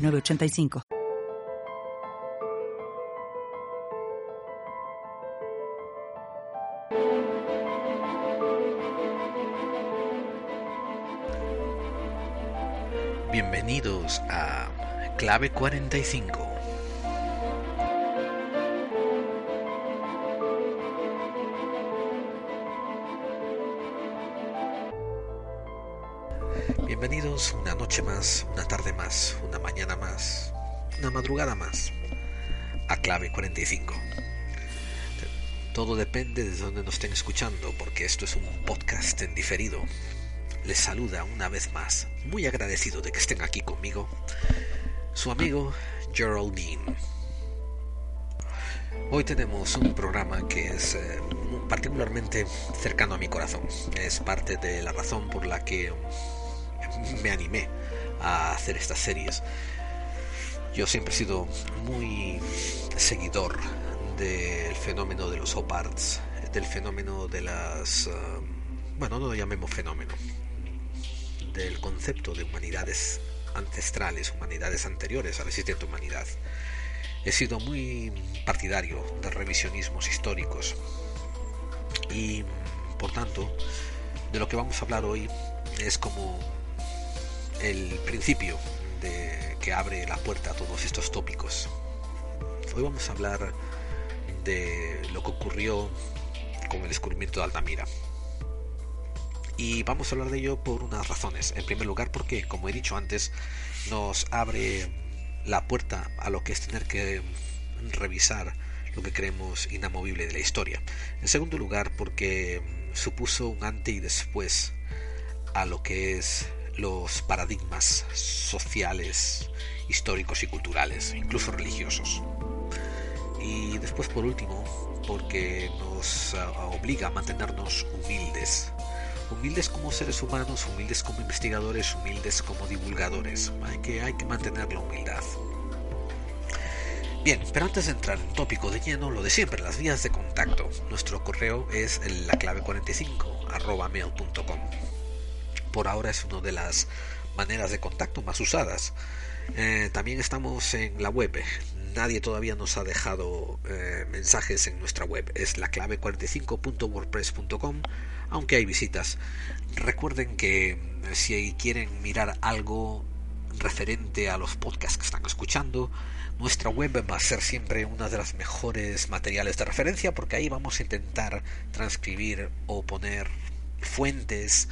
906985. Bienvenidos a Clave 45. Bienvenidos una noche más, una tarde más, una mañana más, una madrugada más a Clave 45. Todo depende de dónde nos estén escuchando, porque esto es un podcast en diferido. Les saluda una vez más, muy agradecido de que estén aquí conmigo, su amigo Geraldine. Hoy tenemos un programa que es eh, particularmente cercano a mi corazón. Es parte de la razón por la que me animé a hacer estas series. Yo siempre he sido muy seguidor del fenómeno de los oparts, del fenómeno de las... Um, bueno, no lo llamemos fenómeno, del concepto de humanidades ancestrales, humanidades anteriores a la existente humanidad. He sido muy partidario de revisionismos históricos y, por tanto, de lo que vamos a hablar hoy es como el principio de, que abre la puerta a todos estos tópicos. Hoy vamos a hablar de lo que ocurrió con el descubrimiento de Altamira. Y vamos a hablar de ello por unas razones. En primer lugar, porque, como he dicho antes, nos abre la puerta a lo que es tener que revisar lo que creemos inamovible de la historia. En segundo lugar, porque supuso un antes y después a lo que es los paradigmas sociales, históricos y culturales, incluso religiosos. Y después, por último, porque nos ah, obliga a mantenernos humildes. Humildes como seres humanos, humildes como investigadores, humildes como divulgadores. Hay que, hay que mantener la humildad. Bien, pero antes de entrar en tópico de lleno, lo de siempre, las vías de contacto. Nuestro correo es la clave 45 arroba mail.com por ahora es una de las maneras de contacto más usadas. Eh, también estamos en la web. Nadie todavía nos ha dejado eh, mensajes en nuestra web. Es la clave 45.wordpress.com, aunque hay visitas. Recuerden que eh, si quieren mirar algo referente a los podcasts que están escuchando, nuestra web va a ser siempre una de las mejores materiales de referencia porque ahí vamos a intentar transcribir o poner fuentes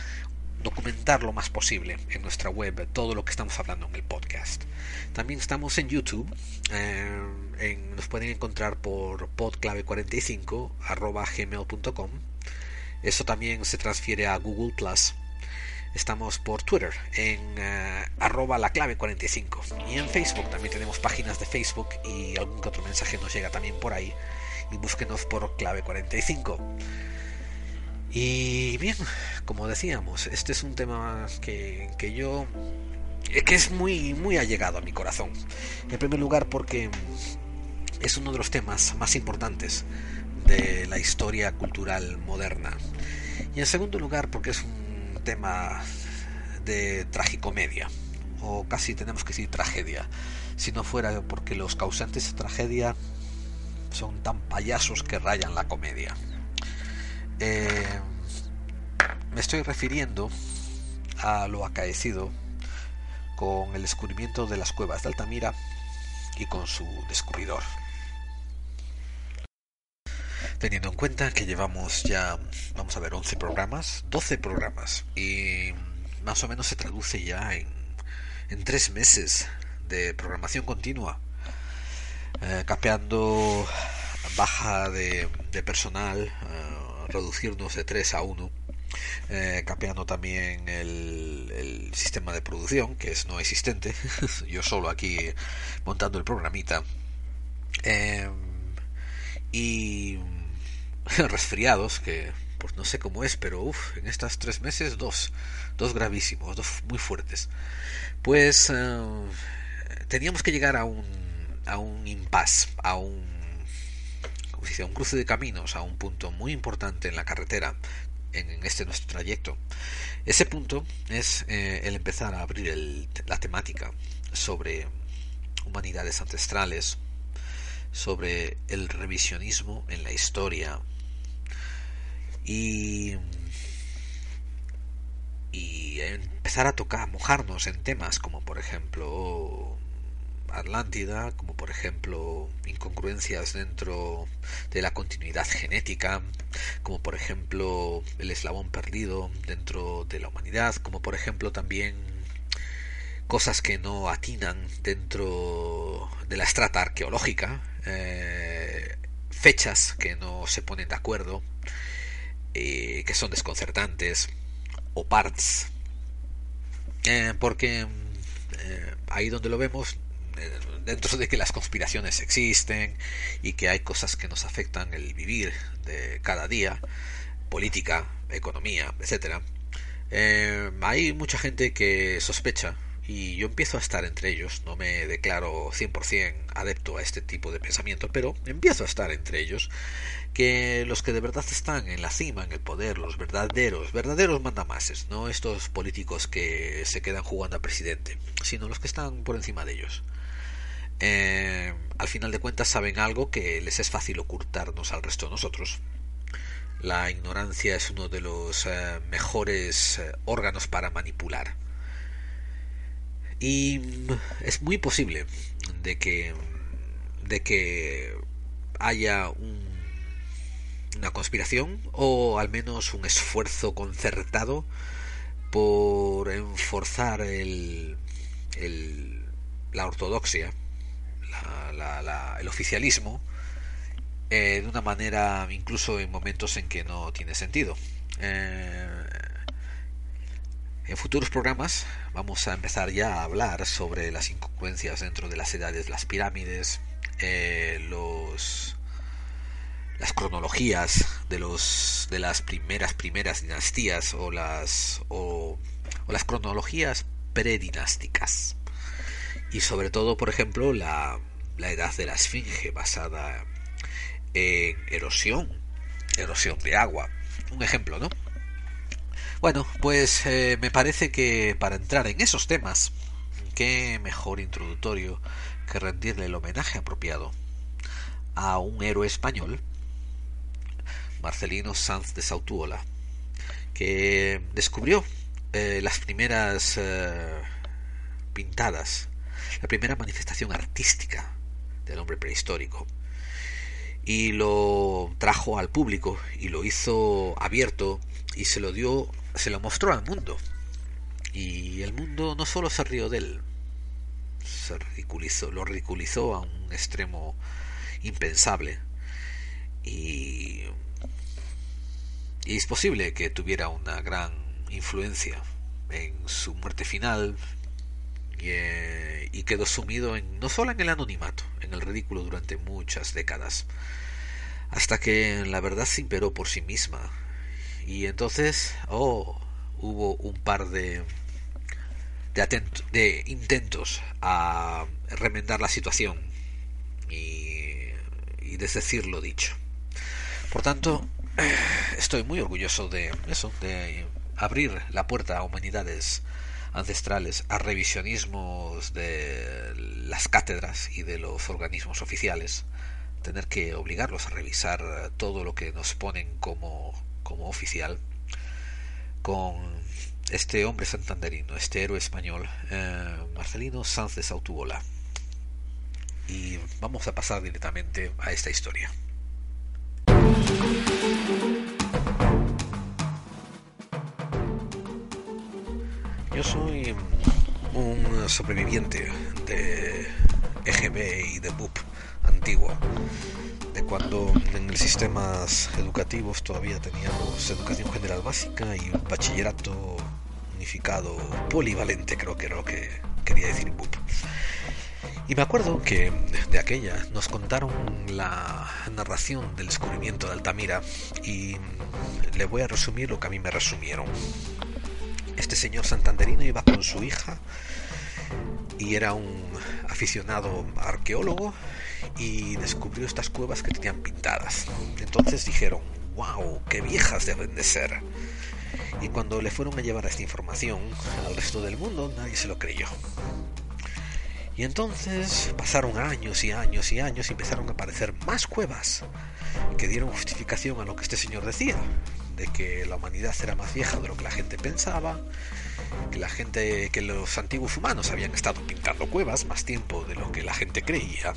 documentar lo más posible en nuestra web todo lo que estamos hablando en el podcast. También estamos en YouTube. Eh, nos pueden encontrar por podclave45 gmail.com. Eso también se transfiere a Google Plus. Estamos por Twitter en eh, arroba la clave 45 y en Facebook también tenemos páginas de Facebook y algún que otro mensaje nos llega también por ahí y búsquenos por clave 45. Y bien, como decíamos, este es un tema que, que yo que es muy muy allegado a mi corazón. En primer lugar porque es uno de los temas más importantes de la historia cultural moderna. Y en segundo lugar porque es un tema de tragicomedia, o casi tenemos que decir tragedia, si no fuera porque los causantes de tragedia son tan payasos que rayan la comedia. Eh, me estoy refiriendo a lo acaecido con el descubrimiento de las cuevas de Altamira y con su descubridor. Teniendo en cuenta que llevamos ya, vamos a ver, 11 programas, 12 programas, y más o menos se traduce ya en, en tres meses de programación continua, eh, capeando baja de, personal, eh, reducirnos de 3 a 1 eh, capeando también el, sistema de producción, que es no existente, yo solo aquí montando el programita. Em, y resfriados, que pues no sé cómo es, pero uff, en estos tres meses dos, dos gravísimos, dos muy fuertes. Pues eh, teníamos que llegar a un, a un impasse, a un, a un cruce de caminos, a un punto muy importante en la carretera, en, este nuestro trayecto. Ese punto es eh, el empezar a abrir la temática sobre humanidades ancestrales, sobre el revisionismo en la historia y, y empezar a tocar, mojarnos en temas como por ejemplo Atlántida, como por ejemplo incongruencias dentro de la continuidad genética, como por ejemplo el eslabón perdido dentro de la humanidad, como por ejemplo también cosas que no atinan dentro de la estrata arqueológica, eh, fechas que no se ponen de acuerdo, eh, que son desconcertantes, o parts, eh, porque ahí donde lo vemos, dentro de que las conspiraciones existen y que hay cosas que nos afectan el vivir de cada día, política, economía, etcétera, hay mucha gente que sospecha y yo empiezo a estar entre ellos, no me declaro 100% adepto a este tipo de pensamiento, pero empiezo a estar entre ellos, que los que de verdad están en la cima, en el poder, los verdaderos, verdaderos mandamases, no estos políticos que se quedan jugando a presidente, sino los que están por encima de ellos. Eh, al final de cuentas saben algo que les es fácil ocultarnos al resto de nosotros. La ignorancia es uno de los eh, mejores eh, órganos para manipular y es muy posible de que, de que haya una conspiración o al menos un esfuerzo concertado por enforzar el, la ortodoxia, el oficialismo, eh, de una manera incluso en momentos en que no tiene sentido. Eh, en futuros programas vamos a empezar ya a hablar sobre las incongruencias dentro de las edades, las pirámides, eh, los las cronologías de los de las primeras primeras dinastías o las o, las cronologías predinásticas y sobre todo por ejemplo la, la edad de la esfinge basada en erosión erosión de agua. Un ejemplo no bueno, pues eh, me parece que para entrar en esos temas, qué mejor introductorio que rendirle el homenaje apropiado a un héroe español, Marcelino Sanz de Sautuola, que descubrió eh, las primeras eh, pintadas, la primera manifestación artística del hombre prehistórico y lo trajo al público y lo hizo abierto y se lo dio se lo mostró al mundo. Y el mundo no solo se rió de él, se ridiculizó, lo ridiculizó a un extremo impensable. Y, y es posible que tuviera una gran influencia en su muerte final y, eh, y, quedó sumido en no solo en el anonimato, en el ridículo durante muchas décadas, hasta que la verdad se imperó por sí misma y entonces, oh, hubo un par de, de, de intentos a remendar la situación y, y desdecir lo dicho. Por tanto, estoy muy orgulloso de eso, de abrir la puerta a humanidades ancestrales, a revisionismos de las cátedras y de los organismos oficiales, tener que obligarlos a revisar todo lo que nos ponen como como oficial con este hombre santanderino, este héroe español, eh, Marcelino Sanz de. Y vamos a pasar directamente a esta historia. Yo soy un sobreviviente de EGB y de BUP antiguo, de cuando en los sistemas educativos todavía teníamos educación general básica y bachillerato unificado polivalente, creo que era lo que quería decir BUP. Y me acuerdo que de aquella nos contaron la narración del descubrimiento de Altamira y le voy a resumir lo que a mí me resumieron. Este señor santanderino iba con su hija y era un aficionado arqueólogo y descubrió estas cuevas que tenían pintadas. Entonces dijeron, wow, qué viejas deben de ser. Y cuando le fueron a llevar esta información al resto del mundo, nadie se lo creyó. Y entonces pasaron años y años y años y empezaron a aparecer más cuevas que dieron justificación a lo que este señor decía, de que la humanidad era más vieja de lo que la gente pensaba, que la gente, que los antiguos humanos habían estado pintando cuevas más tiempo de lo que la gente creía.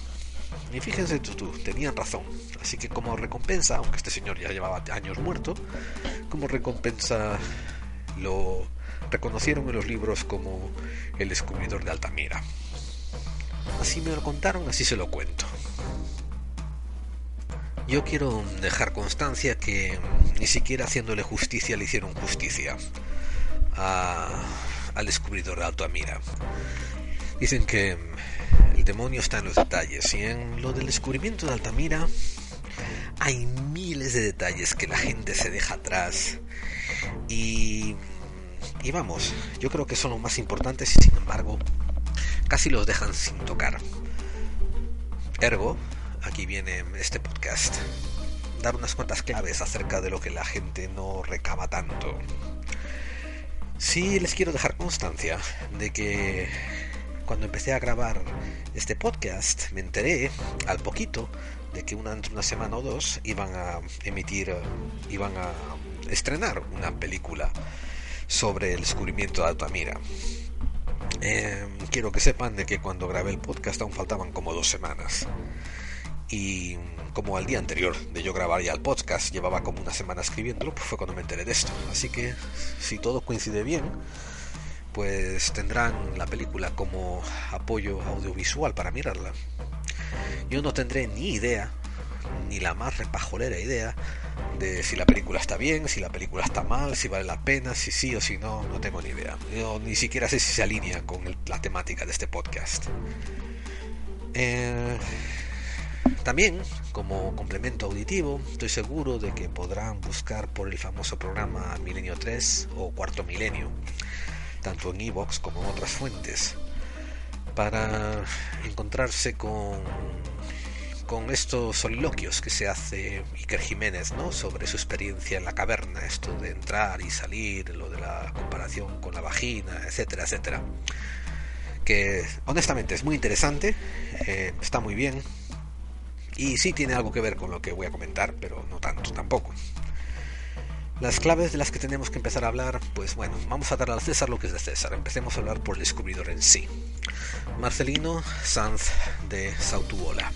Y fíjense tú, tú, tenían razón. Así que como recompensa, aunque este señor ya llevaba años muerto, como recompensa lo reconocieron en los libros como el descubridor de Altamira. Así me lo contaron, así se lo cuento. Yo quiero dejar constancia que ni siquiera haciéndole justicia le hicieron justicia al descubridor de Altamira. Dicen que el demonio está en los detalles y en lo del descubrimiento de Altamira hay miles de detalles que la gente se deja atrás y, y vamos, yo creo que son los más importantes y sin embargo casi los dejan sin tocar. Ergo, aquí viene este podcast, dar unas cuantas claves acerca de lo que la gente no recaba tanto. Sí les quiero dejar constancia de que cuando empecé a grabar este podcast me enteré al poquito de que una, una semana o dos iban a emitir, iban a estrenar una película sobre el descubrimiento de Altamira. Eh, quiero que sepan de que cuando grabé el podcast aún faltaban como dos semanas. Y como al día anterior de yo grabar ya el podcast, llevaba como una semana escribiéndolo, pues fue cuando me enteré de esto. Así que si todo coincide bien, pues tendrán la película como apoyo audiovisual para mirarla. Yo no tendré ni idea, ni la más repajolera idea, de si la película está bien, si la película está mal, si vale la pena, si sí o si no, no tengo ni idea. Yo ni siquiera sé si se alinea con la temática de este podcast. Eh, también, como complemento auditivo, estoy seguro de que podrán buscar por el famoso programa Milenio 3 o Cuarto Milenio, tanto en Evox como en otras fuentes, para encontrarse con con estos soliloquios que se hace Iker Jiménez, ¿no? Sobre su experiencia en la caverna, esto de entrar y salir, lo de la comparación con la vagina, etcétera, etcétera. Que honestamente es muy interesante, eh, está muy bien y sí tiene algo que ver con lo que voy a comentar, pero no tanto tampoco. Las claves de las que tenemos que empezar a hablar, pues bueno, vamos a dar al César lo que es de César. Empecemos a hablar por el descubridor en sí. Marcelino Sanz de Sautuola.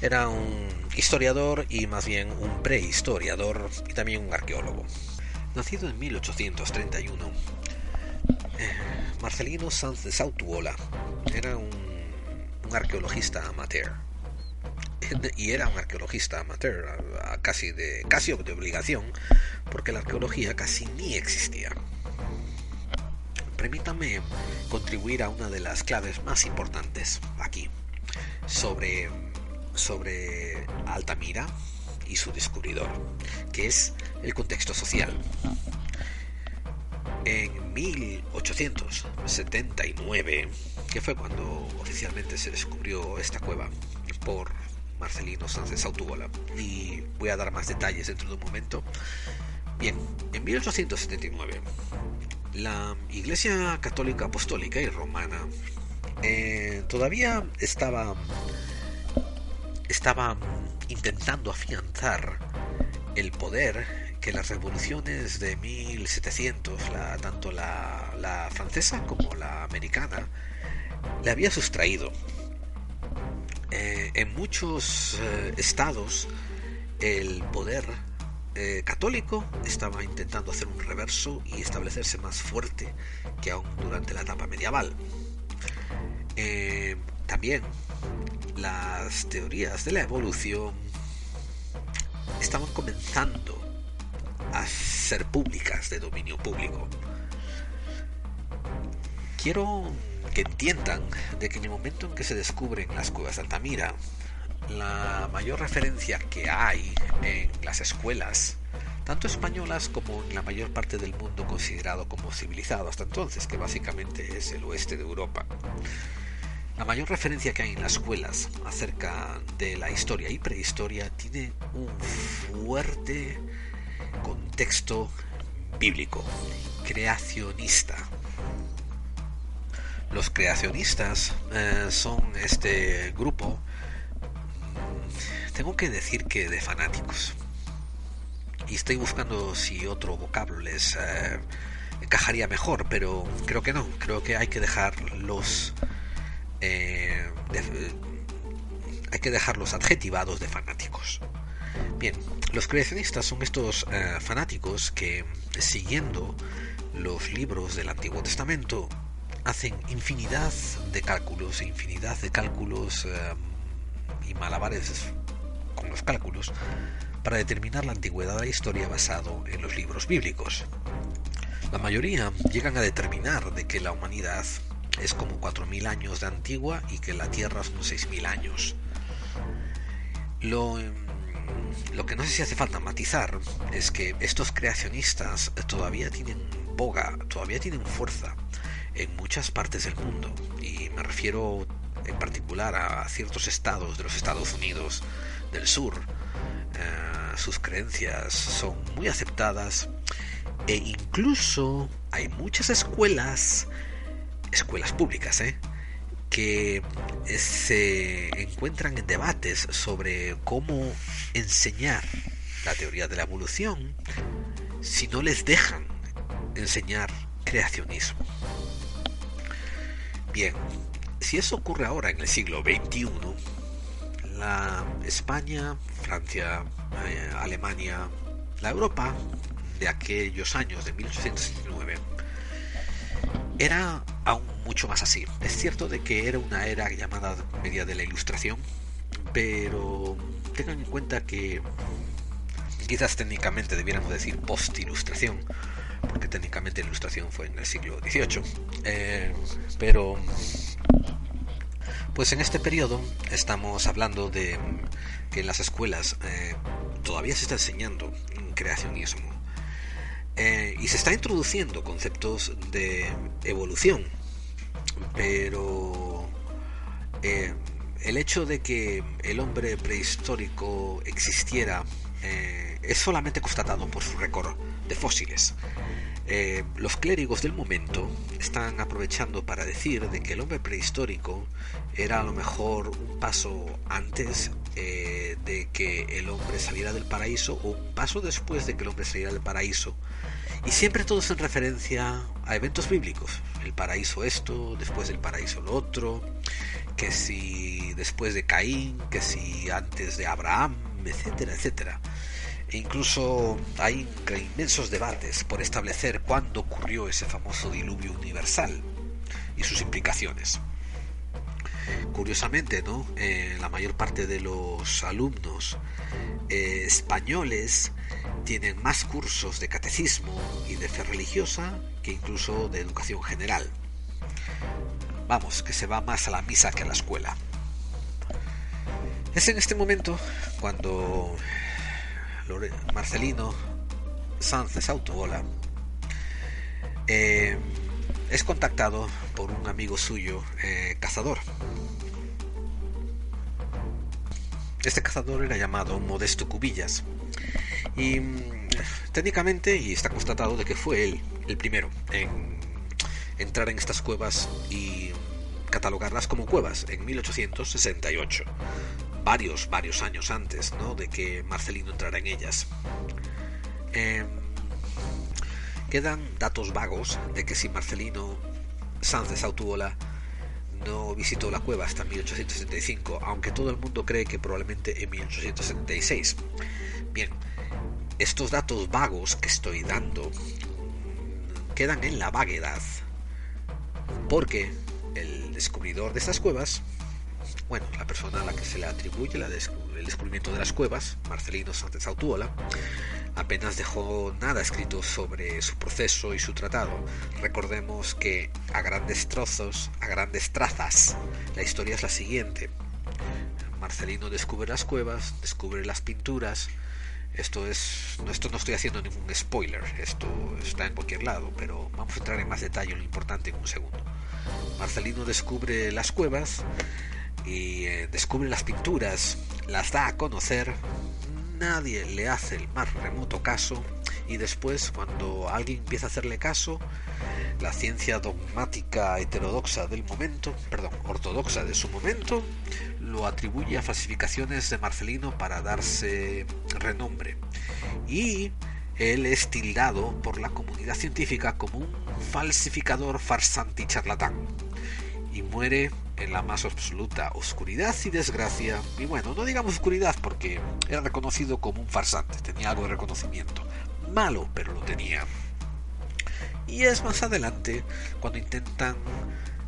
Era un historiador y más bien un prehistoriador y también un arqueólogo. Nacido en 1831, eh, Marcelino Sanz de Sautuola era un, arqueologista amateur y era un arqueologista amateur, casi de casi de obligación, porque la arqueología casi ni existía. Permítame contribuir a una de las claves más importantes aquí sobre sobre Altamira y su descubridor, que es el contexto social. En 1879, que fue cuando oficialmente se descubrió esta cueva por Marcelino Sánchez Autubola, y voy a dar más detalles dentro de un momento. Bien, en 1879, la Iglesia Católica Apostólica y Romana eh, todavía estaba estaba intentando afianzar el poder que las revoluciones de 1700, tanto la, francesa como la americana, le había sustraído. Eh, en muchos eh, estados el poder eh, católico estaba intentando hacer un reverso y establecerse más fuerte que aún durante la etapa medieval también las teorías de la evolución estaban comenzando a ser públicas de dominio público. Quiero que entiendan de que en el momento en que se descubren las cuevas de Altamira, la mayor referencia que hay en las escuelas, tanto españolas como en la mayor parte del mundo considerado como civilizado hasta entonces, que básicamente es el oeste de Europa. La mayor referencia que hay en las escuelas acerca de la historia y prehistoria tiene un fuerte contexto bíblico, creacionista. Los creacionistas eh, son este grupo, mm, tengo que decir que de fanáticos. Y estoy buscando si otro vocablo les eh, encajaría mejor, pero creo que no. Creo que hay que dejar los... Eh, hay que dejarlos adjetivados de fanáticos. Bien, los creacionistas son estos fanáticos que, siguiendo los libros del Antiguo Testamento, hacen infinidad de cálculos, infinidad de cálculos eh, y malabares con los cálculos para determinar la antigüedad de la historia basado en los libros bíblicos. La mayoría llegan a determinar de que la humanidad es como 4.000 años de antigua y que la Tierra son 6.000 años. Lo em, lo que no sé si hace falta matizar es que estos creacionistas todavía tienen boga, todavía tienen fuerza en muchas partes del mundo. Y me refiero en particular a ciertos estados de los Estados Unidos del sur. Eh, sus creencias son muy aceptadas e incluso hay muchas escuelas, escuelas públicas, ¿eh? que se encuentran en debates sobre cómo enseñar la teoría de la evolución si no les dejan enseñar creacionismo. Bien, si eso ocurre ahora en el siglo XXI, la España, Francia, eh, Alemania, la Europa de aquellos años de 1869 era aún mucho más así. Es cierto de que era una era llamada media de la ilustración, pero tengan en cuenta que quizás técnicamente debiéramos decir post-ilustración, porque técnicamente la ilustración fue en el siglo XVIII, eh, pero pues en este periodo estamos hablando de que en las escuelas eh, todavía se está enseñando creacionismo eh, y se está introduciendo conceptos de evolución pero el hecho de que el hombre prehistórico existiera eh, es solamente constatado por su récord de fósiles. Eh, los clérigos del momento están aprovechando para decir de que el hombre prehistórico era a lo mejor un paso antes de que el hombre saliera del paraíso o un paso después de que el hombre saliera del paraíso y siempre todo es en referencia a eventos bíblicos. El paraíso esto, después del paraíso lo otro, que si después de Caín, que si antes de Abraham, etcétera, etcétera. E incluso hay inmensos debates por establecer cuándo ocurrió ese famoso diluvio universal y sus implicaciones. Curiosamente, ¿no? Eh, la mayor parte de los alumnos eh, españoles tienen más cursos de catecismo y de fe religiosa que incluso de educación general. Vamos, que se va más a la misa que a la escuela. Es en este momento cuando Marcelino Sánchez Autobola eh, es contactado por un amigo suyo, eh, cazador. Este cazador era llamado Modesto Cubillas. Y mm, técnicamente, y está constatado de que fue él el primero en entrar en estas cuevas y catalogarlas como cuevas en 1868, varios, varios años antes ¿no? de que Marcelino entrara en ellas. Em, quedan datos vagos de que si Marcelino Sánchez Autuola no visitó la cueva hasta 1875, aunque todo el mundo cree que probablemente en 1876. Bien, estos datos vagos que estoy dando quedan en la vaguedad, porque el descubridor de estas cuevas bueno, la persona a la que se le atribuye el descubrimiento de las cuevas, Marcelino Sánchez Autuola, apenas dejó nada escrito sobre su proceso y su tratado. Recordemos que a grandes trozos, a grandes trazas, la historia es la siguiente. Marcelino descubre las cuevas, descubre las pinturas. Esto es, esto no estoy haciendo ningún spoiler, esto está en cualquier lado, pero vamos a entrar en más detalle lo importante en un segundo. Marcelino descubre las cuevas y eh, descubre las pinturas, las da a conocer, nadie le hace el más remoto caso y después cuando alguien empieza a hacerle caso, la ciencia dogmática heterodoxa del momento, perdón, ortodoxa de su momento, lo atribuye a falsificaciones de Marcelino para darse renombre. Y él es tildado por la comunidad científica como un falsificador farsante y charlatán. Y muere en la más absoluta oscuridad y desgracia. Y bueno, no digamos oscuridad porque era reconocido como un farsante, tenía algo de reconocimiento. Malo, pero lo tenía. Y es más adelante cuando intentan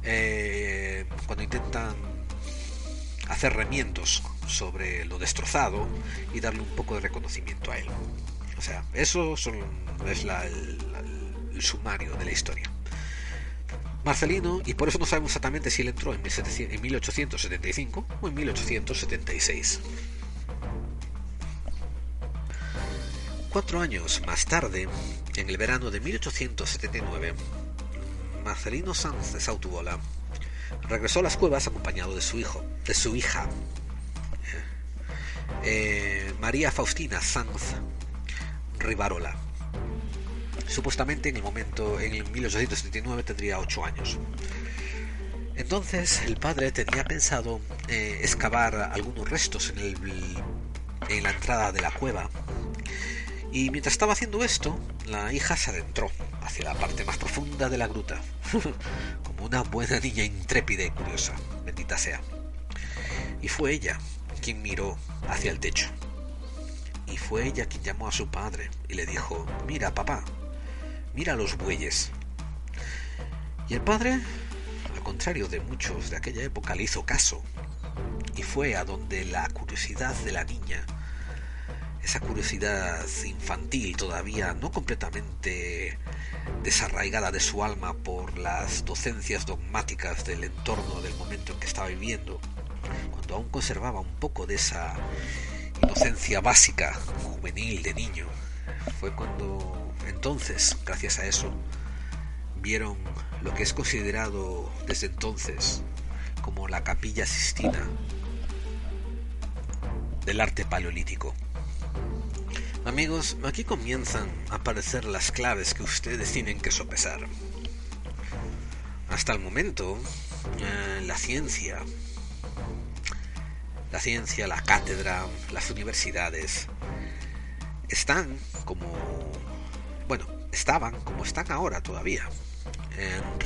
eh, cuando intentan hacer remiendos sobre lo destrozado y darle un poco de reconocimiento a él. O sea, eso es el sumario de la historia. Marcelino, y por eso no sabemos exactamente si él entró en 1875 o en 1876. Cuatro años más tarde, en el verano de 1879, Marcelino Sanz de Sautuola regresó a las cuevas acompañado de su hijo, de su hija, eh, María Faustina Sanz Rivarola Supuestamente en el momento, en el 1879 tendría 8 años. Entonces el padre tenía pensado eh, excavar algunos restos en, el, en la entrada de la cueva. Y mientras estaba haciendo esto, la hija se adentró hacia la parte más profunda de la gruta, como una buena niña intrépida y curiosa, bendita sea. Y fue ella quien miró hacia el techo. Y fue ella quien llamó a su padre y le dijo, mira papá, mira los bueyes. Y el padre, al contrario de muchos de aquella época, le hizo caso y fue a donde la curiosidad de la niña, esa curiosidad infantil todavía no completamente desarraigada de su alma por las docencias dogmáticas del entorno del momento en que estaba viviendo, cuando aún conservaba un poco de esa inocencia básica, juvenil de niño, fue cuando entonces, gracias a eso, vieron lo que es considerado desde entonces como la capilla sistina del arte paleolítico. Amigos, aquí comienzan a aparecer las claves que ustedes tienen que sopesar. Hasta el momento, eh, la ciencia, la ciencia, la cátedra, las universidades, están como bueno, estaban, como están ahora todavía,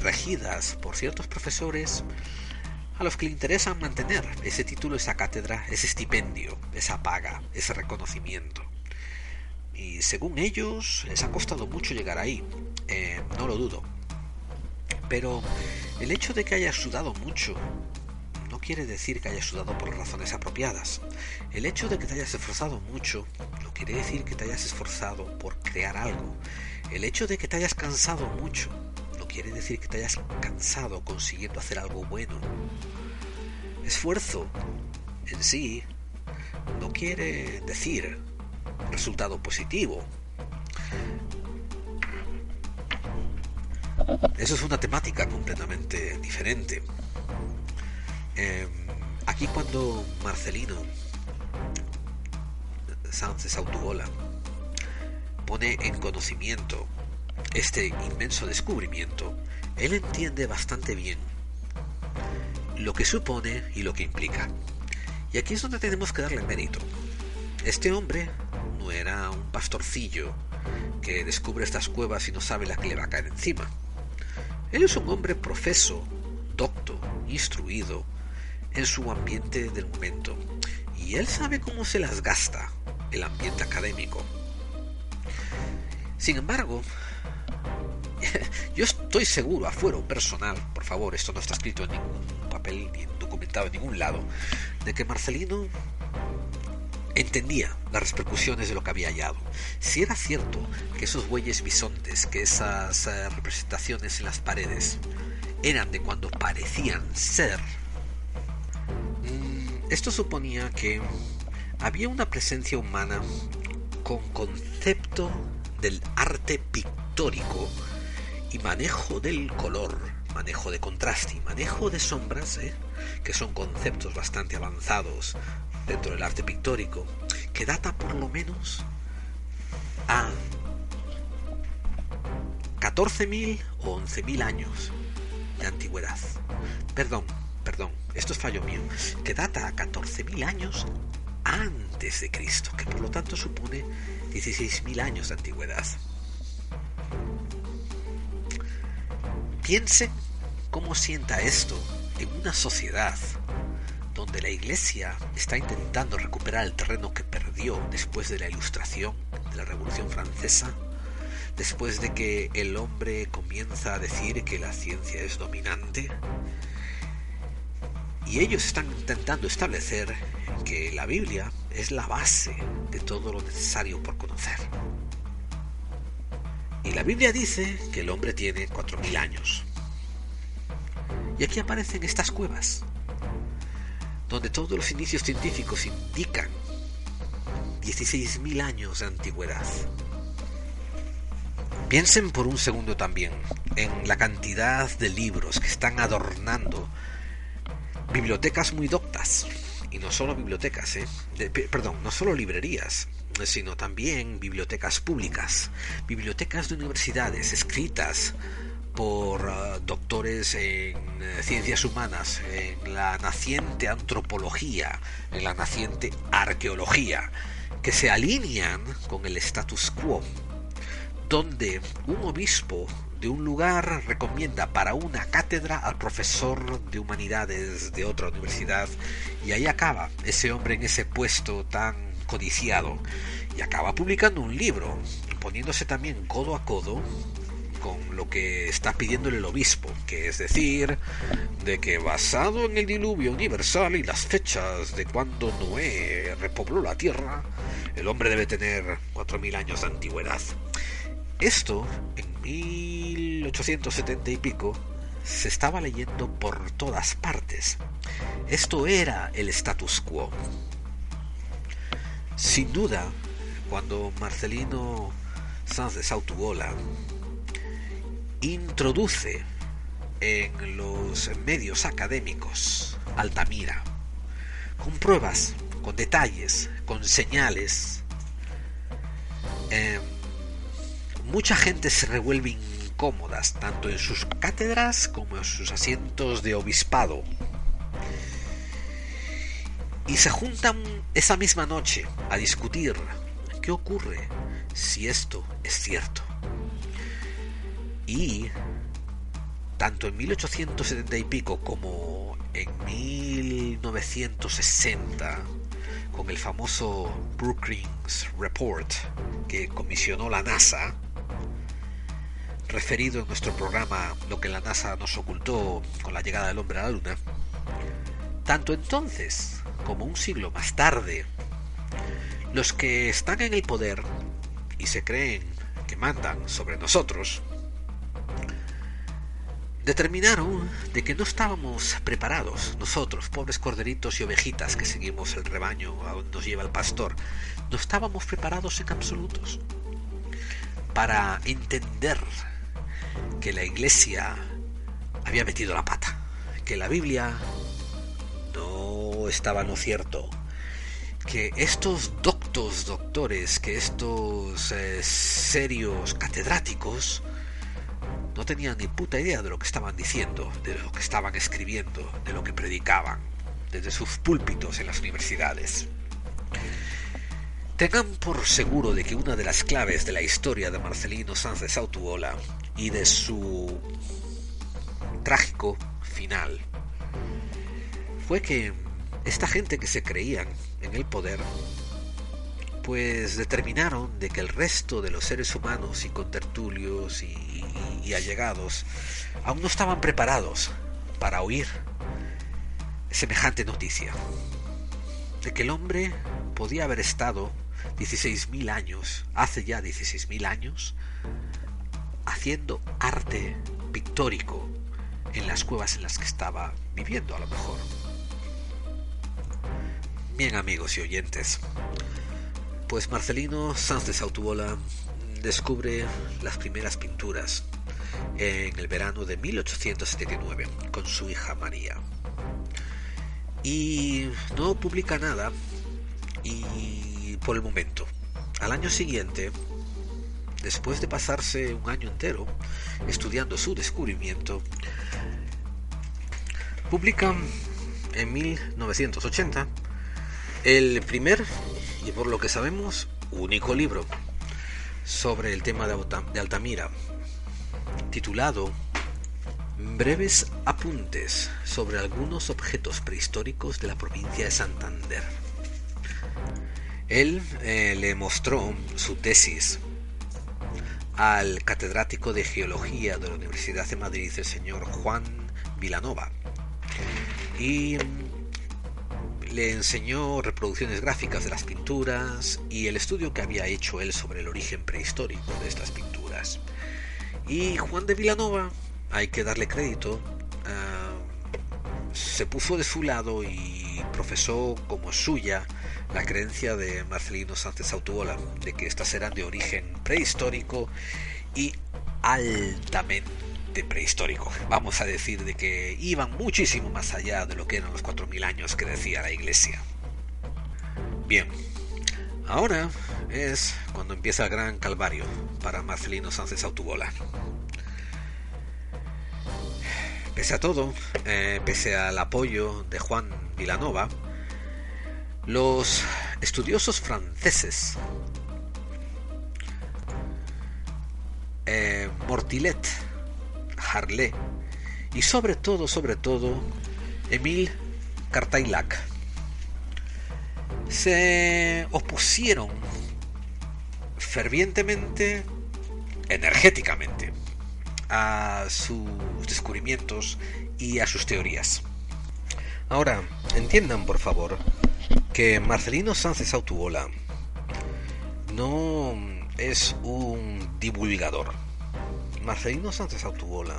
regidas por ciertos profesores a los que le interesa mantener ese título, esa cátedra, ese estipendio, esa paga, ese reconocimiento. Y según ellos, les ha costado mucho llegar ahí, eh, no lo dudo. Pero el hecho de que haya sudado mucho quiere decir que hayas sudado por razones apropiadas. El hecho de que te hayas esforzado mucho no quiere decir que te hayas esforzado por crear algo. El hecho de que te hayas cansado mucho no quiere decir que te hayas cansado consiguiendo hacer algo bueno. Esfuerzo en sí no quiere decir resultado positivo. Eso es una temática completamente diferente. Em, aquí cuando Marcelino Sánchez Autuola pone en conocimiento este inmenso descubrimiento, él entiende bastante bien lo que supone y lo que implica. Y aquí es donde tenemos que darle mérito. Este hombre no era un pastorcillo que descubre estas cuevas y no sabe la que le va a caer encima. Él es un hombre profeso, docto, instruido, en su ambiente del momento. Y él sabe cómo se las gasta el ambiente académico. Sin embargo, yo estoy seguro, a fuero personal, por favor, esto no está escrito en ningún papel ni en documentado en ningún lado, de que Marcelino entendía las repercusiones de lo que había hallado. Si era cierto que esos bueyes bisontes, que esas eh, representaciones en las paredes eran de cuando parecían ser, esto suponía que había una presencia humana con concepto del arte pictórico y manejo del color, manejo de contraste y manejo de sombras, ¿eh? que son conceptos bastante avanzados dentro del arte pictórico, que data por lo menos a 14.000 o 11.000 años de antigüedad. Perdón, perdón, esto es fallo mío, que data a 14.000 años antes de Cristo, que por lo tanto supone 16.000 años de antigüedad. Piensen cómo sienta esto en una sociedad donde la Iglesia está intentando recuperar el terreno que perdió después de la Ilustración, de la Revolución Francesa, después de que el hombre comienza a decir que la ciencia es dominante, y ellos están intentando establecer que la Biblia es la base de todo lo necesario por conocer. Y la Biblia dice que el hombre tiene 4.000 años. Y aquí aparecen estas cuevas, donde todos los inicios científicos indican 16.000 años de antigüedad. Piensen por un segundo también en la cantidad de libros que están adornando bibliotecas muy doctas, y no solo bibliotecas, ¿eh? perdón, no solo librerías, sino también bibliotecas públicas, bibliotecas de universidades escritas por uh, doctores en eh, ciencias humanas, en la naciente antropología, en la naciente arqueología, que se alinean con el status quo, donde un obispo de un lugar recomienda para una cátedra al profesor de humanidades de otra universidad y ahí acaba ese hombre en ese puesto tan codiciado y acaba publicando un libro, poniéndose también codo a codo con lo que está pidiéndole el obispo, que es decir, de que basado en el diluvio universal y las fechas de cuando Noé repobló la tierra, el hombre debe tener 4.000 años de antigüedad. Esto, en 1870 y pico, se estaba leyendo por todas partes. Esto era el status quo. Sin duda, cuando Marcelino Sanz de Sautuola introduce en los medios académicos Altamira, con pruebas, con detalles, con señales. Em, mucha gente se revuelve incómodas, tanto en sus cátedras como en sus asientos de obispado. Y se juntan esa misma noche a discutir qué ocurre si esto es cierto. Y tanto en 1870 y pico como en 1960, con el famoso Brookings Report que comisionó la NASA, referido en nuestro programa Lo que la NASA nos ocultó con la llegada del hombre a la Luna, tanto entonces como un siglo más tarde, los que están en el poder y se creen que mandan sobre nosotros, determinaron de que no estábamos preparados, nosotros, pobres corderitos y ovejitas que seguimos el rebaño a donde nos lleva el pastor, no estábamos preparados en absolutos para entender que la iglesia había metido la pata, que la Biblia no estaba en lo cierto, que estos doctos doctores, que estos eh, serios catedráticos, no tenían ni puta idea de lo que estaban diciendo, de lo que estaban escribiendo, de lo que predicaban desde sus púlpitos en las universidades. Tengan por seguro de que una de las claves de la historia de Marcelino Sanz de y de su trágico final fue que esta gente que se creían en el poder pues determinaron de que el resto de los seres humanos y contertulios y, allegados aún no estaban preparados para oír semejante noticia, de que el hombre podía haber estado 16.000 años, hace ya 16.000 años, haciendo arte pictórico en las cuevas en las que estaba viviendo a lo mejor. Bien amigos y oyentes, pues Marcelino Sanz de Sautuola descubre las primeras pinturas en el verano de 1879 con su hija María. Y no publica nada y por el momento. Al año siguiente, después de pasarse un año entero estudiando su descubrimiento, publica en 1980 el primer y por lo que sabemos único libro sobre el tema de Altamira, titulado Breves apuntes sobre algunos objetos prehistóricos de la provincia de Santander. Él eh, le mostró su tesis al catedrático de Geología de la Universidad de Madrid, el señor Juan Vilanova, y le enseñó reproducciones gráficas de las pinturas y el estudio que había hecho él sobre el origen prehistórico de estas pinturas. Y Juan de Vilanova, hay que darle crédito, ah, se puso de su lado y profesó como suya la creencia de Marcelino Sánchez Autuola de que estas eran de origen prehistórico y altamente prehistórico. Vamos a decir de que iban muchísimo más allá de lo que eran los 4.000 años que decía la iglesia. Bien, ahora es cuando empieza el gran calvario para Marcelino Sánchez Autubola. Pese a todo, eh, pese al apoyo de Juan Vilanova, los estudiosos franceses eh, Mortillet, Harlé y sobre todo, sobre todo, Emile Cartailac se opusieron fervientemente, energéticamente, a sus descubrimientos y a sus teorías. Ahora, entiendan por favor que Marcelino Sánchez Autuola no es un divulgador. Marcelino Sánchez Autuola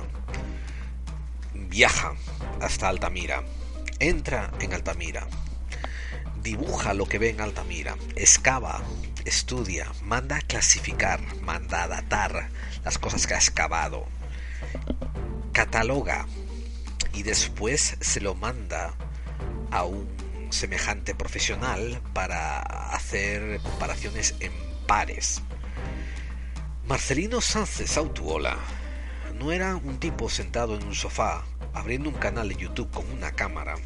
viaja hasta Altamira, entra en Altamira, dibuja lo que ve en Altamira, excava, estudia, manda a clasificar, manda a datar las cosas que ha excavado, cataloga y después se lo manda a un semejante profesional para hacer comparaciones en pares. Marcelino Sánchez Autuola no era un tipo sentado en un sofá abriendo un canal de YouTube con una cámara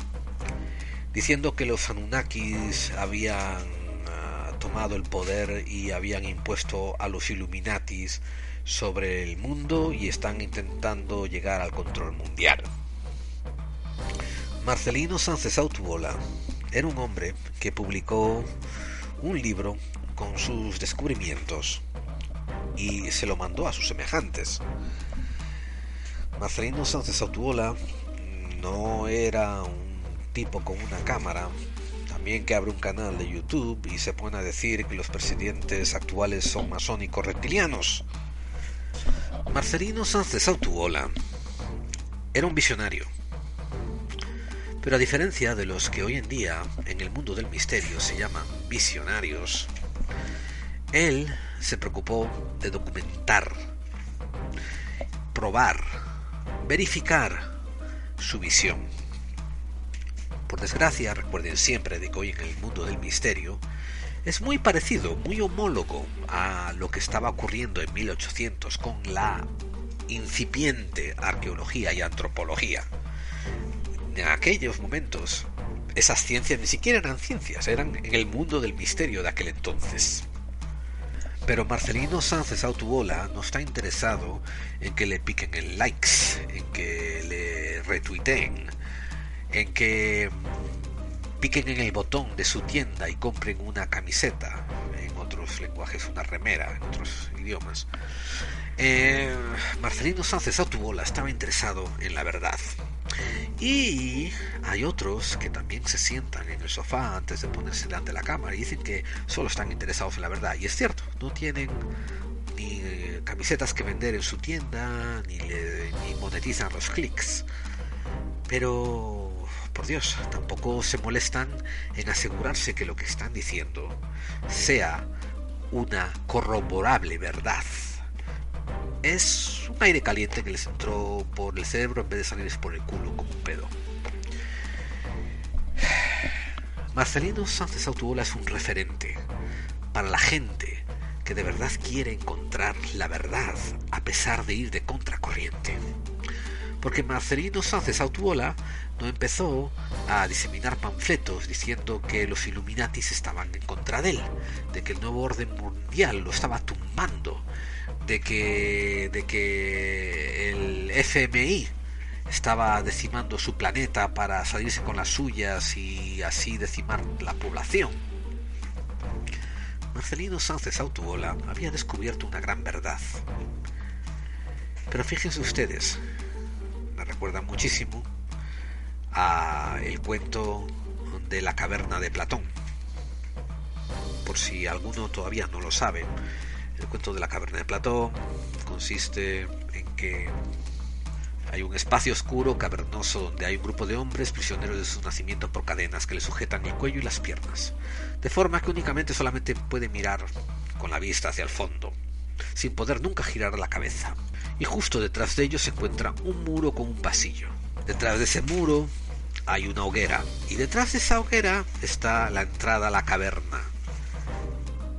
diciendo que los Anunnakis habían ah, tomado el poder y habían impuesto a los Illuminatis sobre el mundo y están intentando llegar al control mundial. Marcelino Sánchez Autuola era un hombre que publicó un libro con sus descubrimientos y se lo mandó a sus semejantes. Marcelino Sánchez Autuola no era un tipo con una cámara, también que abre un canal de YouTube y se pone a decir que los presidentes actuales son masónicos reptilianos. Marcelino Sánchez Autuola era un visionario, pero a diferencia de los que hoy en día en el mundo del misterio se llaman visionarios, él se preocupó de documentar, probar, verificar su visión. Por desgracia, recuerden siempre de que hoy en el mundo del misterio es muy parecido, muy homólogo a lo que estaba ocurriendo en 1800 con la incipiente arqueología y antropología. En aquellos momentos, esas ciencias ni siquiera eran ciencias, eran en el mundo del misterio de aquel entonces. Pero Marcelino Sánchez Autubola no está interesado en que le piquen en likes, en que le retuiteen, en que piquen en el botón de su tienda y compren una camiseta, en otros lenguajes una remera, en otros idiomas. Eh, Marcelino Sánchez Autubola estaba interesado en la verdad Y hay otros que también se sientan en el sofá antes de ponerse delante de la cámara y dicen que solo están interesados en la verdad. Y es cierto, no tienen ni eh, camisetas que vender en su tienda, ni, ni monetizan los clics. Pero, por Dios, tampoco se molestan en asegurarse que lo que están diciendo sea una corroborable verdad. Es un aire caliente que les entró por el cerebro en vez de salirles por el culo como un pedo. Marcelino Sánchez Autobola es un referente para la gente que de verdad quiere encontrar la verdad a pesar de ir de contracorriente. Porque Marcelino Sánchez Autobola no empezó a diseminar panfletos diciendo que los Illuminatis estaban en contra de él, de que el nuevo orden mundial lo estaba tumbando, de que, de que el FMI estaba decimando su planeta para salirse con las suyas y así decimar la población. Marcelino Sánchez Autobola había descubierto una gran verdad. Pero fíjense ustedes, me recuerda muchísimo a el cuento de la caverna de Platón. Por si alguno todavía no lo sabe, el cuento de la caverna de Platón consiste en que hay un espacio oscuro, cavernoso, donde hay un grupo de hombres prisioneros de su nacimiento por cadenas que le sujetan el cuello y las piernas, de forma que únicamente solamente puede mirar con la vista hacia el fondo, sin poder nunca girar la cabeza. Y justo detrás de ellos se encuentra un muro con un pasillo. Detrás de ese muro hay una hoguera, y detrás de esa hoguera está la entrada a la caverna.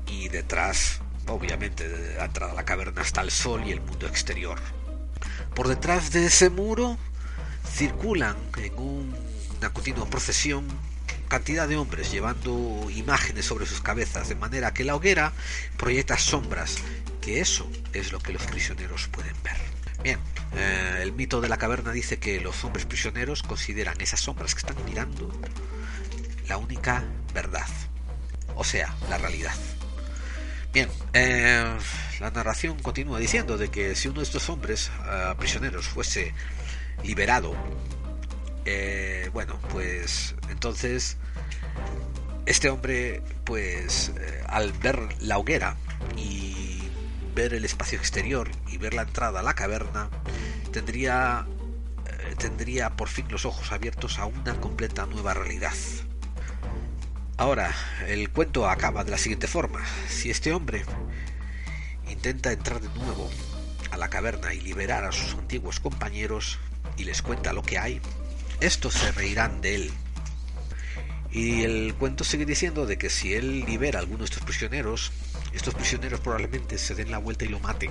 Y detrás Obviamente, de la entrada a la caverna está el sol y el mundo exterior. Por detrás de ese muro circulan en una continua procesión cantidad de hombres llevando imágenes sobre sus cabezas, de manera que la hoguera proyecta sombras, que eso es lo que los prisioneros pueden ver. Bien, eh, el mito de la caverna dice que los hombres prisioneros consideran esas sombras que están mirando la única verdad, o sea, la realidad. Bien, eh, la narración continúa diciendo de que si uno de estos hombres eh, prisioneros fuese liberado, eh, bueno, pues entonces este hombre, pues al ver la hoguera y ver el espacio exterior y ver la entrada a la caverna, tendría tendría por fin los ojos abiertos a una completa nueva realidad. Ahora, el cuento acaba de la siguiente forma. Si este hombre intenta entrar de nuevo a la caverna y liberar a sus antiguos compañeros y les cuenta lo que hay, estos se reirán de él. Y el cuento sigue diciendo de que si él libera a alguno de estos prisioneros, estos prisioneros probablemente se den la vuelta y lo maten.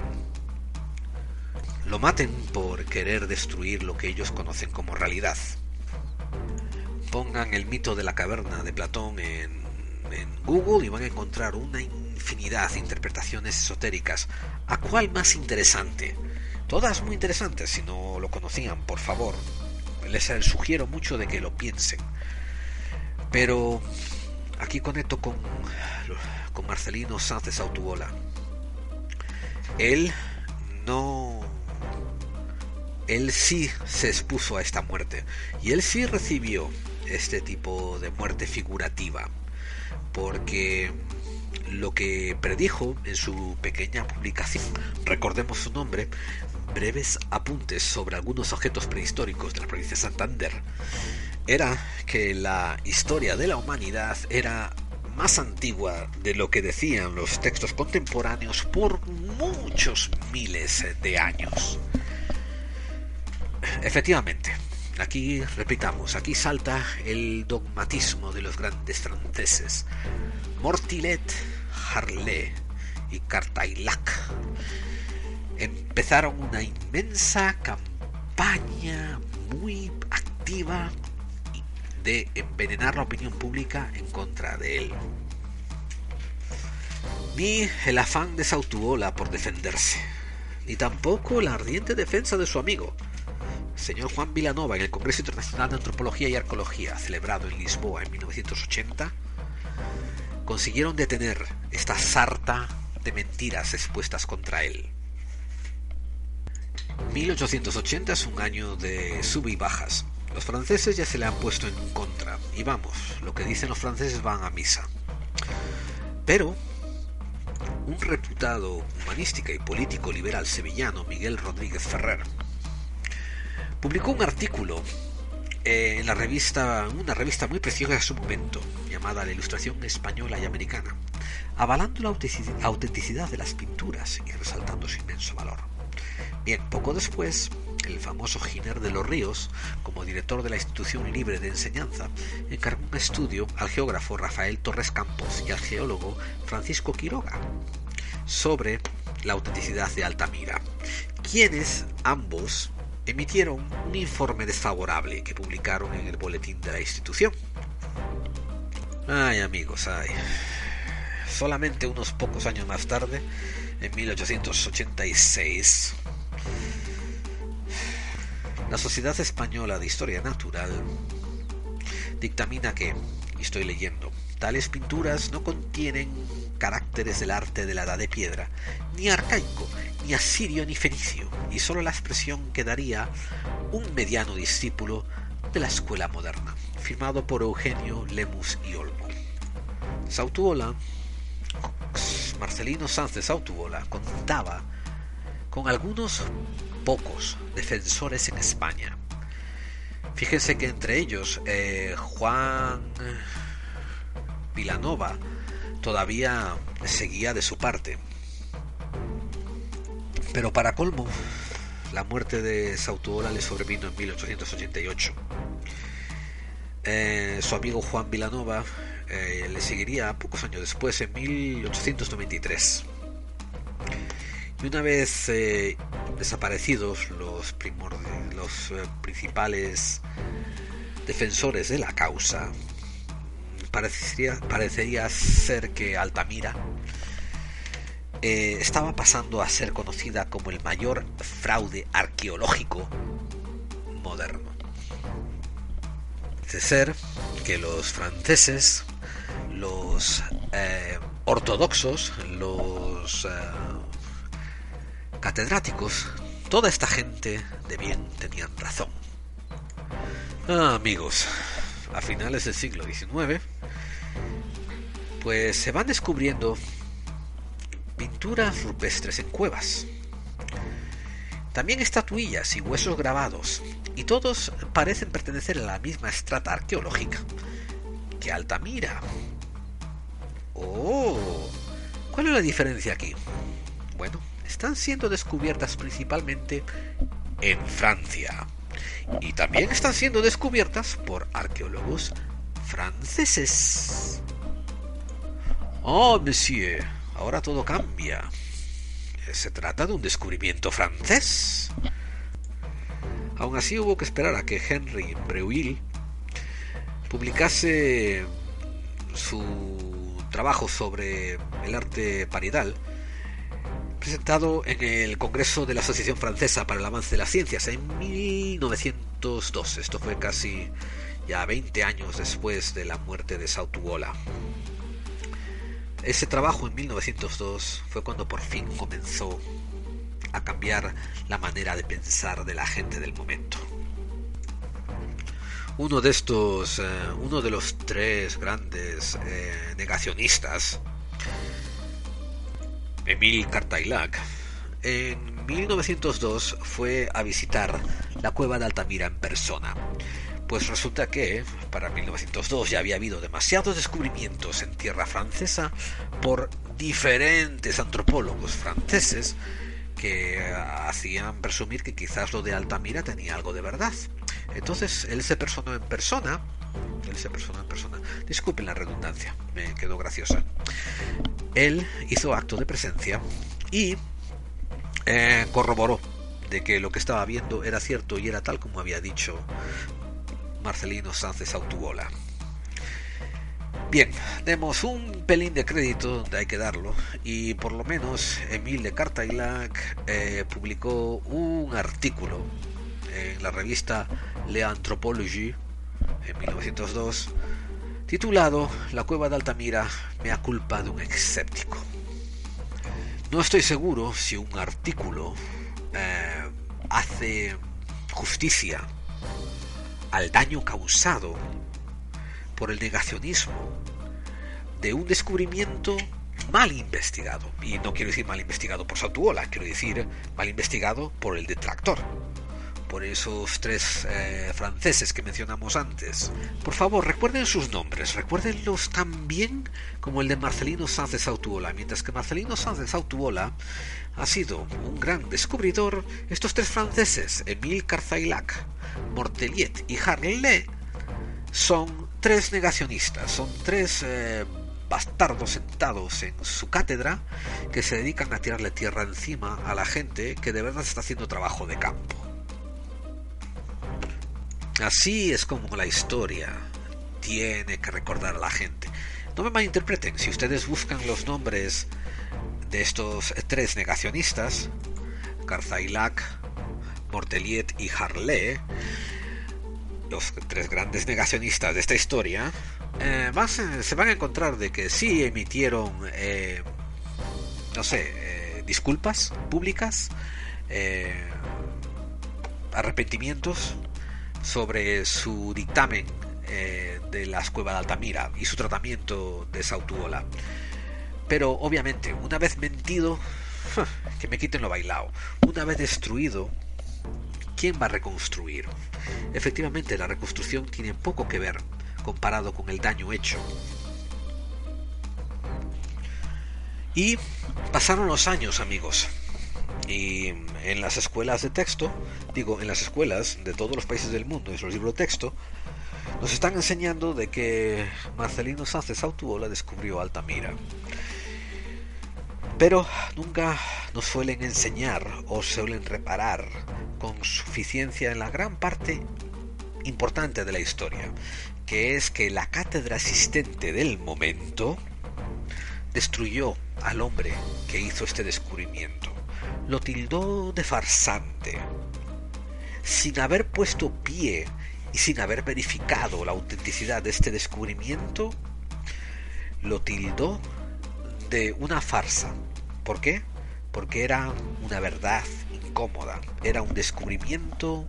Lo maten por querer destruir lo que ellos conocen como realidad pongan el mito de la caverna de Platón en, Google y van a encontrar una infinidad de interpretaciones esotéricas. ¿A cuál más interesante? Todas muy interesantes, si no lo conocían, por favor. Les sugiero mucho de que lo piensen. Pero aquí conecto con, con Marcelino Sánchez Autuola. Él no él sí se expuso a esta muerte y él sí recibió este tipo de muerte figurativa, porque lo que predijo en su pequeña publicación, recordemos su nombre, breves apuntes sobre algunos objetos prehistóricos de la provincia de Santander, era que la historia de la humanidad era más antigua de lo que decían los textos contemporáneos por muchos miles de años. Efectivamente, Aquí, repitamos, aquí salta el dogmatismo de los grandes franceses. Mortilet, Harlé y Cartailac empezaron una inmensa campaña muy activa de envenenar la opinión pública en contra de él. Ni el afán de Sautuola por defenderse, ni tampoco la ardiente defensa de su amigo, señor Juan Vilanova en el Congreso Internacional de Antropología y Arqueología, celebrado en Lisboa en 1980, consiguieron detener esta sarta de mentiras expuestas contra él. 1880 es un año de y bajas. Los franceses ya se le han puesto en contra. Y vamos, lo que dicen los franceses van a misa. Pero un reputado humanística y político liberal sevillano, Miguel Rodríguez Ferrer, publicó un artículo eh, en la revista, una revista muy preciosa de su momento, llamada La Ilustración Española y Americana, avalando la autenticidad de las pinturas y resaltando su inmenso valor. Bien, poco después, el famoso Giner de los Ríos, como director de la Institución Libre de Enseñanza, encargó un estudio al geógrafo Rafael Torres Campos y al geólogo Francisco Quiroga sobre la autenticidad de Altamira, quienes ambos emitieron un informe desfavorable que publicaron en el boletín de la institución. Ay amigos, ay. Solamente unos pocos años más tarde, en 1886, la Sociedad Española de Historia Natural dictamina que, y estoy leyendo, tales pinturas no contienen caracteres del arte de la edad de piedra, ni arcaico, ni asirio, ni fenicio, y sólo la expresión quedaría un mediano discípulo de la escuela moderna, firmado por Eugenio Lemus y Olmo. Sautuola, Marcelino Sánchez Sautuola, contaba con algunos pocos defensores en España. Fíjense que entre ellos eh, Juan Vilanova todavía seguía de su parte. Pero para colmo, la muerte de Sautuola le sobrevino en 1888. Eh, su amigo Juan Vilanova eh, le seguiría pocos años después, en 1893. Y una vez eh, desaparecidos los, los principales defensores de la causa, parecería, parecería ser que Altamira eh, estaba pasando a ser conocida como el mayor fraude arqueológico moderno. De ser que los franceses, los eh, ortodoxos, los eh, catedráticos, toda esta gente de bien tenían razón. Ah, amigos, a finales del siglo XIX, pues se van descubriendo pinturas rupestres en cuevas. También estatuillas y huesos grabados, y todos parecen pertenecer a la misma estrata arqueológica que Altamira. Oh, ¿cuál es la diferencia aquí? Bueno, están siendo descubiertas principalmente en Francia y también están siendo descubiertas por arqueólogos franceses. Oh, monsieur, ahora todo cambia. Se trata de un descubrimiento francés. Aún así hubo que esperar a que Henry Breuil publicase su trabajo sobre el arte paridal presentado en el Congreso de la Asociación Francesa para el Avance de las Ciencias en 1902. Esto fue casi ya 20 años después de la muerte de Sautuola. Ese trabajo en 1902 fue cuando por fin comenzó a cambiar la manera de pensar de la gente del momento. Uno de estos, eh, uno de los tres grandes eh, negacionistas, Emile Cartailac, en 1902 fue a visitar la cueva de Altamira en persona pues resulta que para 1902 ya había habido demasiados descubrimientos en tierra francesa por diferentes antropólogos franceses que hacían presumir que quizás lo de Altamira tenía algo de verdad. Entonces él se personó en persona, él se personó en persona, disculpen la redundancia, me quedó graciosa. Él hizo acto de presencia y eh, corroboró de que lo que estaba viendo era cierto y era tal como había dicho Marcelino Sánchez Autuola. Bien, demos un pelín de crédito donde hay que darlo y por lo menos Emile de Cartailac eh, publicó un artículo en la revista Le Anthropologie en 1902 titulado La cueva de Altamira me ha culpa de un escéptico. No estoy seguro si un artículo eh, hace justicia al daño causado por el negacionismo de un descubrimiento mal investigado. Y no quiero decir mal investigado por Sautuola, quiero decir mal investigado por el detractor por esos tres eh, franceses que mencionamos antes. Por favor, recuerden sus nombres, recuérdenlos tan bien como el de Marcelino Sanz de Sautuola. Mientras que Marcelino Sanz de Sautuola ha sido un gran descubridor, estos tres franceses, Émile Carzailac, Mortelliet y Harley, son tres negacionistas, son tres eh, bastardos sentados en su cátedra que se dedican a tirarle tierra encima a la gente que de verdad está haciendo trabajo de campo. Así es como la historia tiene que recordar a la gente. No me malinterpreten, si ustedes buscan los nombres de estos tres negacionistas, Carzailac, Morteliet y Harley, los tres grandes negacionistas de esta historia, eh, se van a encontrar de que sí emitieron, eh, no sé, eh, disculpas públicas, arrepentimientos, sobre su dictamen eh, de las cuevas de Altamira y su tratamiento de Sautuola. Pero obviamente, una vez mentido, que me quiten lo bailado. Una vez destruido, ¿quién va a reconstruir? Efectivamente, la reconstrucción tiene poco que ver comparado con el daño hecho. Y pasaron los años, amigos. Y en las escuelas de texto, digo, en las escuelas de todos los países del mundo, en los libros de texto, nos están enseñando de que Marcelino Sánchez Autuola descubrió Altamira. Pero nunca nos suelen enseñar o suelen reparar con suficiencia en la gran parte importante de la historia, que es que la cátedra asistente del momento destruyó al hombre que hizo este descubrimiento lo tildó de farsante, sin haber puesto pie y sin haber verificado la autenticidad de este descubrimiento, lo tildó de una farsa. ¿Por qué? Porque era una verdad incómoda, era un descubrimiento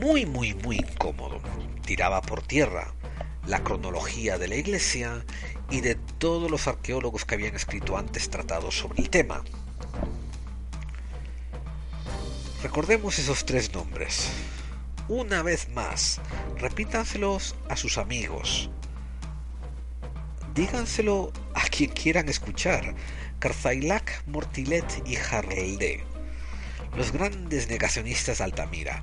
muy, muy, muy incómodo. Tiraba por tierra la cronología de la Iglesia y de todos los arqueólogos que habían escrito antes tratados sobre el tema. Recordemos esos tres nombres. Una vez más, repítanselos a sus amigos. Díganselo a quien quieran escuchar. Carzailac, Mortilet y Harlde. Los grandes negacionistas de Altamira.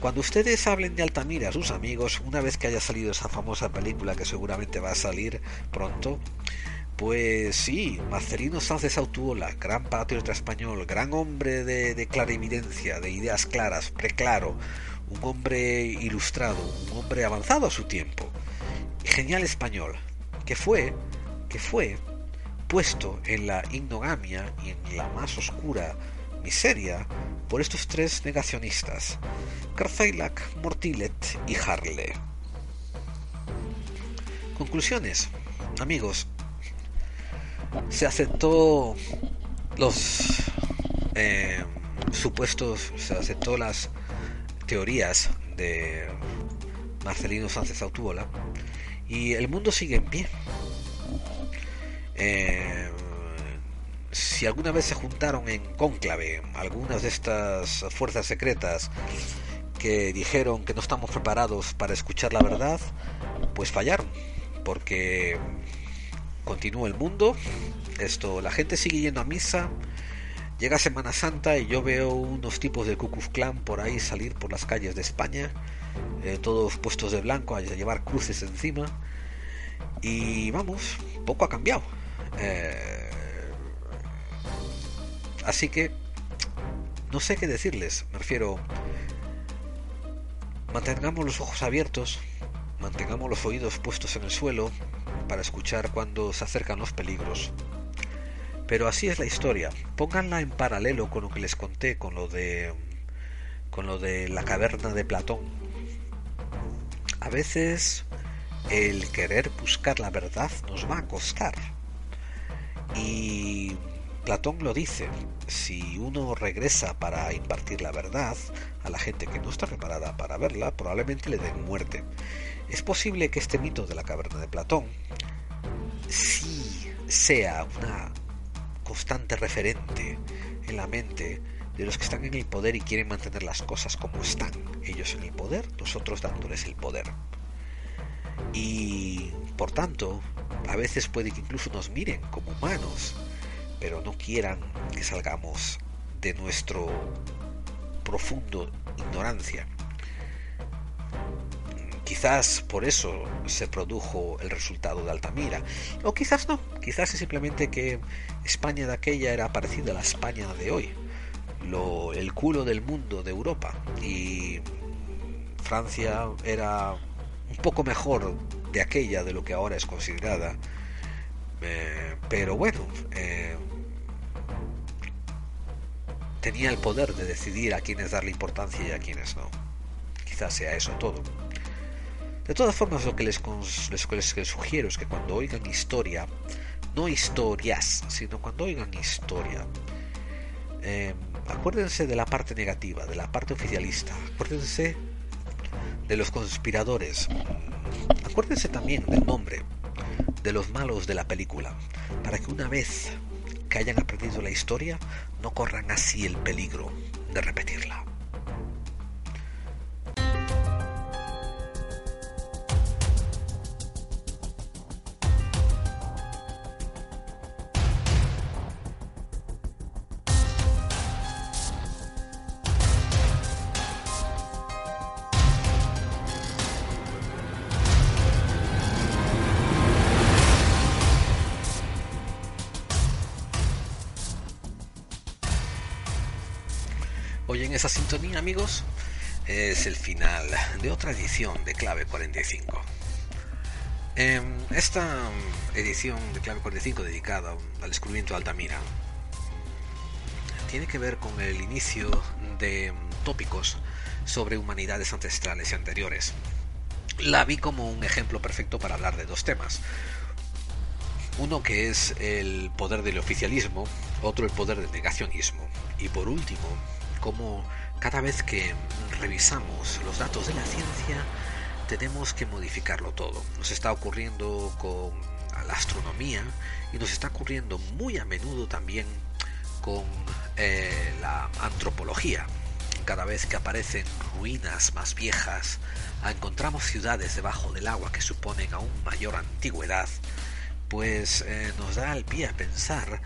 Cuando ustedes hablen de Altamira a sus amigos, una vez que haya salido esa famosa película que seguramente va a salir pronto, pues sí, Marcelino Sánchez Autuola, gran patriota español, gran hombre de, de clarividencia, de ideas claras, preclaro, un hombre ilustrado, un hombre avanzado a su tiempo, genial español, que fue, que fue puesto en la ignogamia y en la más oscura miseria por estos tres negacionistas, Carzailac, Mortilet y Harle. Conclusiones. Amigos, se aceptó los eh, supuestos, se aceptó las teorías de Marcelino Sánchez Autuola y el mundo sigue en pie. Eh, si alguna vez se juntaron en cónclave algunas de estas fuerzas secretas que dijeron que no estamos preparados para escuchar la verdad, pues fallaron, porque continúa el mundo. Esto, la gente sigue yendo a misa. Llega Semana Santa y yo veo unos tipos de Ku Clan por ahí salir por las calles de España, eh, todos puestos de blanco, a llevar cruces encima. Y vamos, poco ha cambiado. Eh, así que no sé qué decirles. Me refiero, mantengamos los ojos abiertos, mantengamos los oídos puestos en el suelo, para escuchar cuando se acercan los peligros. Pero así es la historia. Pónganla en paralelo con lo que les conté, con lo de con lo de la caverna de Platón. A veces el querer buscar la verdad nos va a costar. Y Platón lo dice, si uno regresa para impartir la verdad a la gente que no está preparada para verla, probablemente le den muerte. Es posible que este mito de la caverna de Platón sí sea una constante referente en la mente de los que están en el poder y quieren mantener las cosas como están. Ellos en el poder, nosotros dándoles el poder. Y por tanto, a veces puede que incluso nos miren como humanos, pero no quieran que salgamos de nuestro profundo ignorancia. Quizás por eso se produjo el resultado de Altamira, o quizás no, quizás es simplemente que España de aquella era parecida a la España de hoy, lo, el culo del mundo de Europa, y Francia era un poco mejor de aquella de lo que ahora es considerada, eh, pero bueno, eh, tenía el poder de decidir a quiénes darle importancia y a quiénes no. Quizás sea eso todo. De todas formas, lo que les, les, sugiero es que cuando oigan historia, no historias, sino cuando oigan historia, em, acuérdense de la parte negativa, de la parte oficialista, acuérdense de los conspiradores, acuérdense también del nombre de los malos de la película, para que una vez que hayan aprendido la historia, no corran así el peligro de repetirla. Es el final de otra edición de Clave 45. Em, esta edición de Clave 45 dedicada al descubrimiento de Altamira tiene que ver con el inicio de tópicos sobre humanidades ancestrales y anteriores. La vi como un ejemplo perfecto para hablar de dos temas. Uno que es el poder del oficialismo, otro el poder del negacionismo. Y por último, como cada vez que revisamos los datos de la ciencia tenemos que modificarlo todo. Nos está ocurriendo con la astronomía y nos está ocurriendo muy a menudo también con eh, la antropología. Cada vez que aparecen ruinas más viejas, encontramos ciudades debajo del agua que suponen aún mayor antigüedad, pues eh, nos da el pie a pensar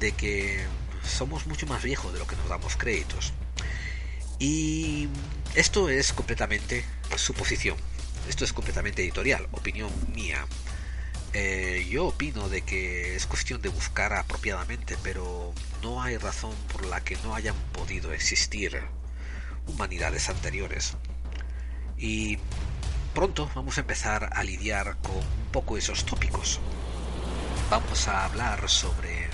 de que somos mucho más viejos de lo que nos damos créditos. Y esto es completamente suposición, esto es completamente editorial, opinión mía. Eh, yo opino de que es cuestión de buscar apropiadamente, pero no hay razón por la que no hayan podido existir humanidades anteriores. Y pronto vamos a empezar a lidiar con un poco esos tópicos. Vamos a hablar sobre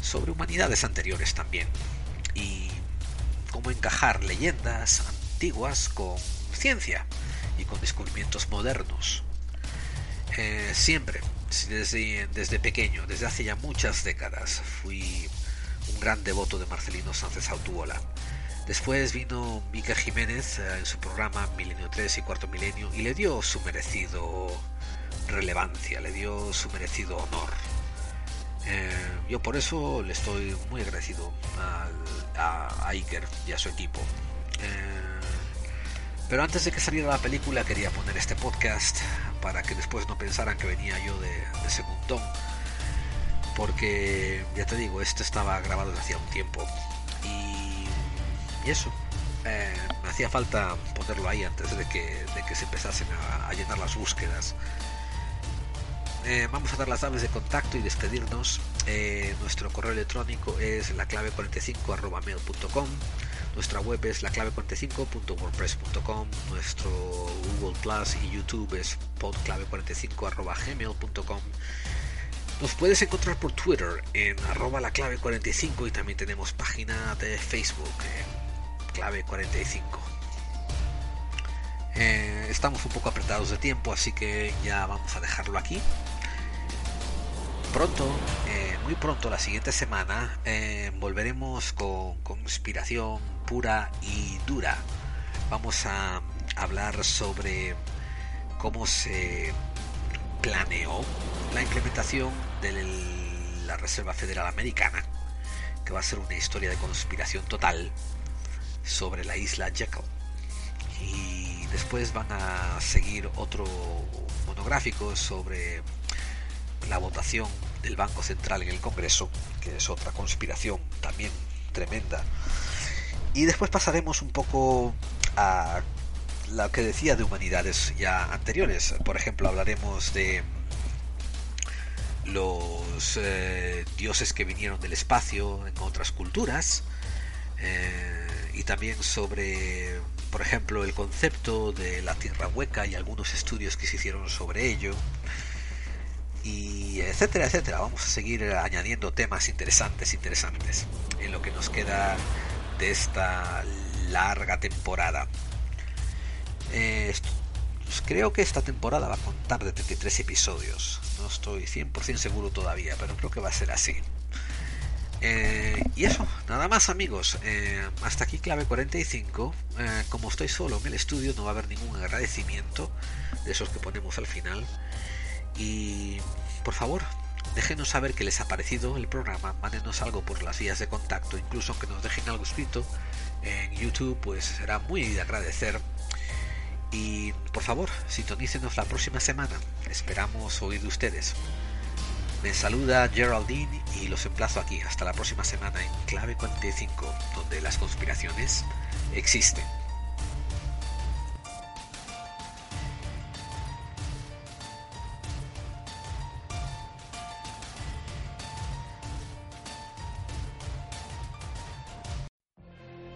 sobre humanidades anteriores también y cómo encajar leyendas antiguas con ciencia y con descubrimientos modernos. Eh, siempre, desde, desde pequeño, desde hace ya muchas décadas, fui un gran devoto de Marcelino Sánchez Autuola. Después vino Mica Jiménez eh, en su programa Milenio 3 y Cuarto Milenio y le dio su merecido relevancia, le dio su merecido honor. Eh, yo por eso le estoy muy agradecido a, Iker y a su equipo. Eh, pero antes de que saliera la película quería poner este podcast para que después no pensaran que venía yo de, de segundón. Porque ya te digo, esto estaba grabado desde hacía un tiempo. Y, eso, eh, me hacía falta ponerlo ahí antes de que, se empezasen a llenar las búsquedas. Eh, vamos a dar las llaves de contacto y despedirnos. Eh, nuestro correo electrónico es laclave45.mail.com. Nuestra web es laclave45.wordpress.com. Nuestro Google Plus y YouTube es podclave45.gmail.com. Nos puedes encontrar por Twitter en arroba laclave45 y también tenemos página de Facebook, clave45. Eh, estamos un poco apretados de tiempo, así que ya vamos a dejarlo aquí pronto, en muy pronto, la siguiente semana, eh, volveremos con conspiración pura y dura. Vamos a hablar sobre cómo se planeó la implementación de la Reserva Federal Americana, que va a ser una historia de conspiración total sobre la isla Jekyll. Y después van a seguir otro monográfico sobre la votación del Banco Central en el Congreso, que es otra conspiración también tremenda. Y después pasaremos un poco a lo que decía de humanidades ya anteriores. Por ejemplo, hablaremos de los eh, dioses que vinieron del espacio en otras culturas eh, y también sobre, por ejemplo, el concepto de la tierra hueca y algunos estudios que se hicieron sobre ello y etcétera, etcétera. Vamos a seguir añadiendo temas interesantes, interesantes en lo que nos queda de esta larga temporada. Eh, creo que esta temporada va a contar de 33 episodios. No estoy 100% seguro todavía, pero creo que va a ser así. Eh, y eso, nada más amigos. Eh, hasta aquí clave 45. como estoy solo en el estudio, no va a haber ningún agradecimiento de esos que ponemos al final. Y por favor, déjenos saber qué les ha parecido el programa, mándenos algo por las vías de contacto, incluso aunque nos dejen algo escrito en YouTube, pues será muy de agradecer. Y por favor, sintonícenos la próxima semana. Esperamos oír de ustedes. Me saluda Geraldine y los emplazo aquí hasta la próxima semana en Clave 45, donde las conspiraciones existen.